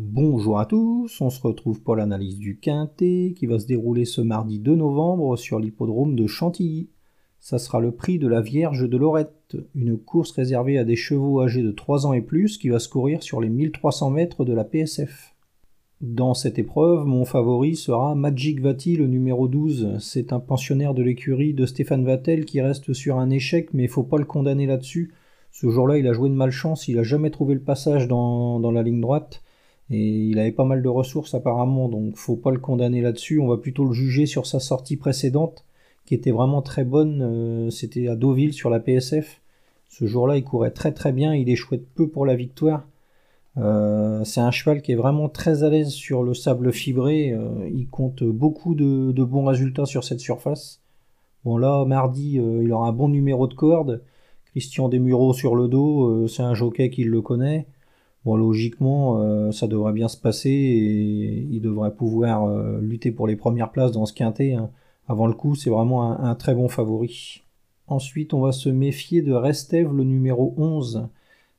Bonjour à tous, on se retrouve pour l'analyse du Quintet qui va se dérouler ce mardi 2 novembre sur l'hippodrome de Chantilly. Ça sera le prix de la Vierge de Lorette, une course réservée à des chevaux âgés de 3 ans et plus qui va se courir sur les 1300 mètres de la PSF. Dans cette épreuve, mon favori sera Magic Vati, le numéro 12. C'est un pensionnaire de l'écurie de Stéphane Vattel qui reste sur un échec, mais il faut pas le condamner là-dessus. Ce jour-là, il a joué de malchance, il a jamais trouvé le passage dans la ligne droite. Et il avait pas mal de ressources apparemment, donc faut pas le condamner là-dessus. On va plutôt le juger sur sa sortie précédente, qui était vraiment très bonne. Euh, c'était à Deauville sur la PSF. Ce jour-là, il courait très très bien. Il échouait peu pour la victoire. Euh, c'est un cheval qui est vraiment très à l'aise sur le sable fibré. Euh, il compte beaucoup de, bons résultats sur cette surface. Bon là, mardi, il aura un bon numéro de corde. Christian Desmureaux sur le dos, c'est un jockey qui le connaît. Logiquement, euh, ça devrait bien se passer et il devrait pouvoir euh, lutter pour les premières places dans ce quintet. Hein. Avant le coup, c'est vraiment un, très bon favori. Ensuite, on va se méfier de Restev, le numéro 11.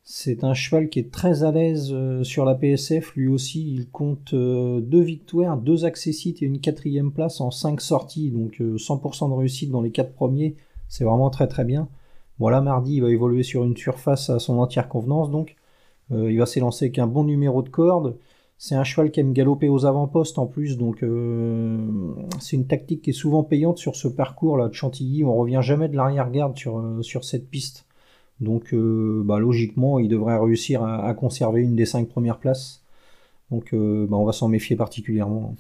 C'est un cheval qui est très à l'aise euh, sur la PSF. Lui aussi, il compte deux victoires, deux accessites et une quatrième place en cinq sorties. Donc 100% de réussite dans les quatre premiers. C'est vraiment très très bien. Voilà, mardi, il va évoluer sur une surface à son entière convenance. Donc il va s'élancer avec un bon numéro de corde. C'est un cheval qui aime galoper aux avant-postes en plus, donc euh, c'est une tactique qui est souvent payante sur ce parcours là de Chantilly. On revient jamais de l'arrière-garde sur, euh, cette piste. Donc bah, logiquement, il devrait réussir à, conserver une des cinq premières places. Donc bah, on va s'en méfier particulièrement.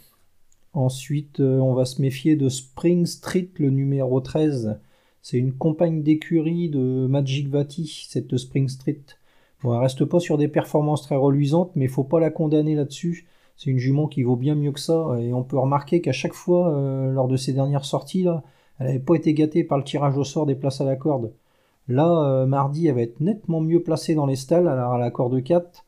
Ensuite, on va se méfier de Spring Street, le numéro 13. C'est une compagne d'écurie de Magic Vati, cette Spring Street. Bon, elle reste pas sur des performances très reluisantes, mais faut pas la condamner là-dessus. C'est une jument qui vaut bien mieux que ça, et on peut remarquer qu'à chaque fois, euh, lors de ses dernières sorties, là, elle n'avait pas été gâtée par le tirage au sort des places à la corde. Là, euh, mardi, elle va être nettement mieux placée dans les stalles, alors à la corde 4.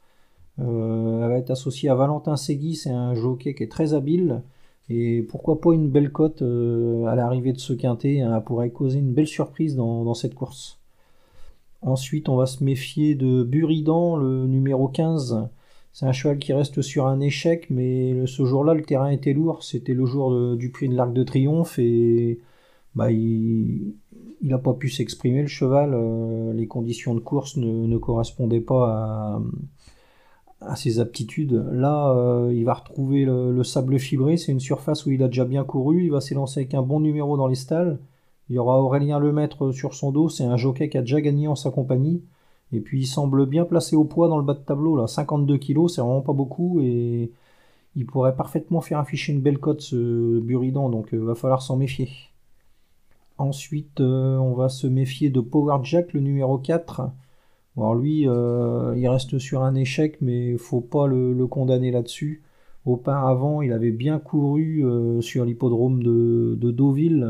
Euh, elle va être associée à Valentin Segui, c'est un jockey qui est très habile. Et pourquoi pas une belle cote à l'arrivée de ce quintet, hein, elle pourrait causer une belle surprise dans cette course. Ensuite, on va se méfier de Buridan, le numéro 15. C'est un cheval qui reste sur un échec, mais ce jour-là, le terrain était lourd. C'était le jour du prix de l'Arc de Triomphe et bah, il n'a pas pu s'exprimer, le cheval. Euh, les conditions de course ne, correspondaient pas à, ses aptitudes. Là, euh, il va retrouver le, le sable fibré. C'est une surface où il a déjà bien couru. Il va s'élancer avec un bon numéro dans les stalles. Il y aura Aurélien Lemaître sur son dos, c'est un jockey qui a déjà gagné en sa compagnie. Et puis il semble bien placé au poids dans le bas de tableau, là. 52 kg, c'est vraiment pas beaucoup. Et il pourrait parfaitement faire afficher une belle cote, ce Buridan, donc il euh, va falloir s'en méfier. Ensuite, euh, on va se méfier de Power Jack, le numéro 4. Alors lui, euh, il reste sur un échec, mais il faut pas le, condamner là-dessus. Auparavant, il avait bien couru sur l'hippodrome de, Deauville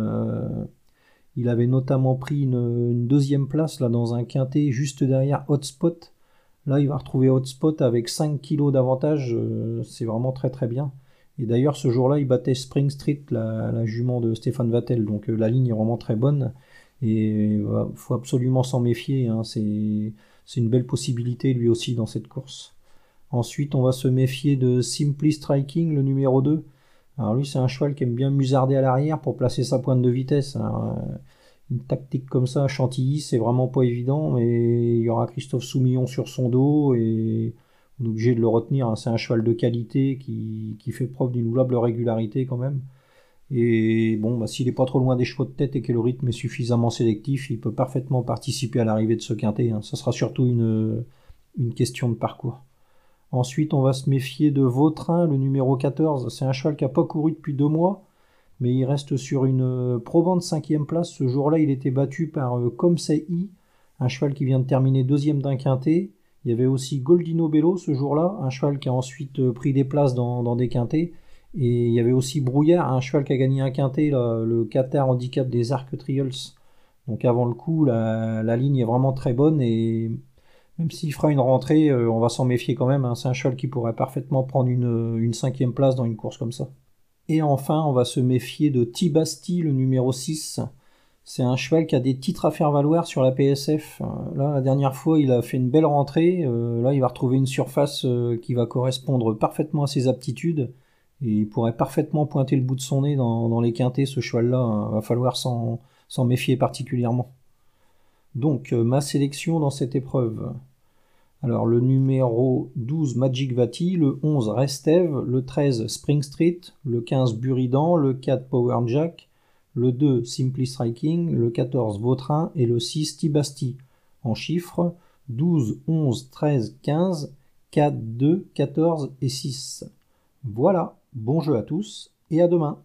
il avait notamment pris une, deuxième place là dans un quintet juste derrière Hotspot. Là, il va retrouver Hotspot avec 5 kilos d'avantage. Euh, c'est vraiment très très bien. Et d'ailleurs, ce jour-là, il battait Spring Street, la, jument de Stéphane Vattel. Donc euh, la ligne est vraiment très bonne. Et il faut absolument s'en méfier. Hein. C'est une belle possibilité lui aussi dans cette course. Ensuite, on va se méfier de Simply Striking, le numéro 2. Alors lui, c'est un cheval qui aime bien musarder à l'arrière pour placer sa pointe de vitesse. Hein. une tactique comme ça Chantilly, c'est vraiment pas évident, mais il y aura Christophe Soumillon sur son dos et on est obligé de le retenir. Hein. C'est un cheval de qualité qui, fait preuve d'une louable régularité quand même. Et bon, bah, s'il n'est pas trop loin des chevaux de tête et que le rythme est suffisamment sélectif, il peut parfaitement participer à l'arrivée de ce quintet. Hein. Ça sera surtout une question de parcours. Ensuite, on va se méfier de Vautrin, le numéro 14. C'est un cheval qui n'a pas couru depuis deux mois, mais il reste sur une euh, probante cinquième place. Ce jour-là, il était battu par euh, un cheval qui vient de terminer deuxième d'un quintet. Il y avait aussi Goldino Bello ce jour-là, un cheval qui a ensuite euh, pris des places dans, des quintets. Et il y avait aussi Brouillard, un cheval qui a gagné un quintet, le Qatar Handicap des Arc Trials. Donc avant le coup, la, la ligne est vraiment très bonne et même s'il fera une rentrée, euh, on va s'en méfier quand même. Hein. C'est un cheval qui pourrait parfaitement prendre une, cinquième place dans une course comme ça. Et enfin, on va se méfier de Tibasti, le numéro 6. C'est un cheval qui a des titres à faire valoir sur la PSF. Euh, là, la dernière fois, il a fait une belle rentrée. Euh, là, il va retrouver une surface euh, qui va correspondre parfaitement à ses aptitudes. Et il pourrait parfaitement pointer le bout de son nez dans, les quintés, ce cheval-là. Il va falloir s'en méfier particulièrement. Donc, ma sélection dans cette épreuve. Alors, le numéro 12, Magic Vati, le 11, Restev, le 13, Spring Street, le 15, Buridan, le 4, Power Jack, le 2 Simply Striking, le 14 Vautrin et le 6 Tibasti. En chiffres 12, 11, 13, 15, 4, 2, 14 et 6. Voilà, bon jeu à tous et à demain.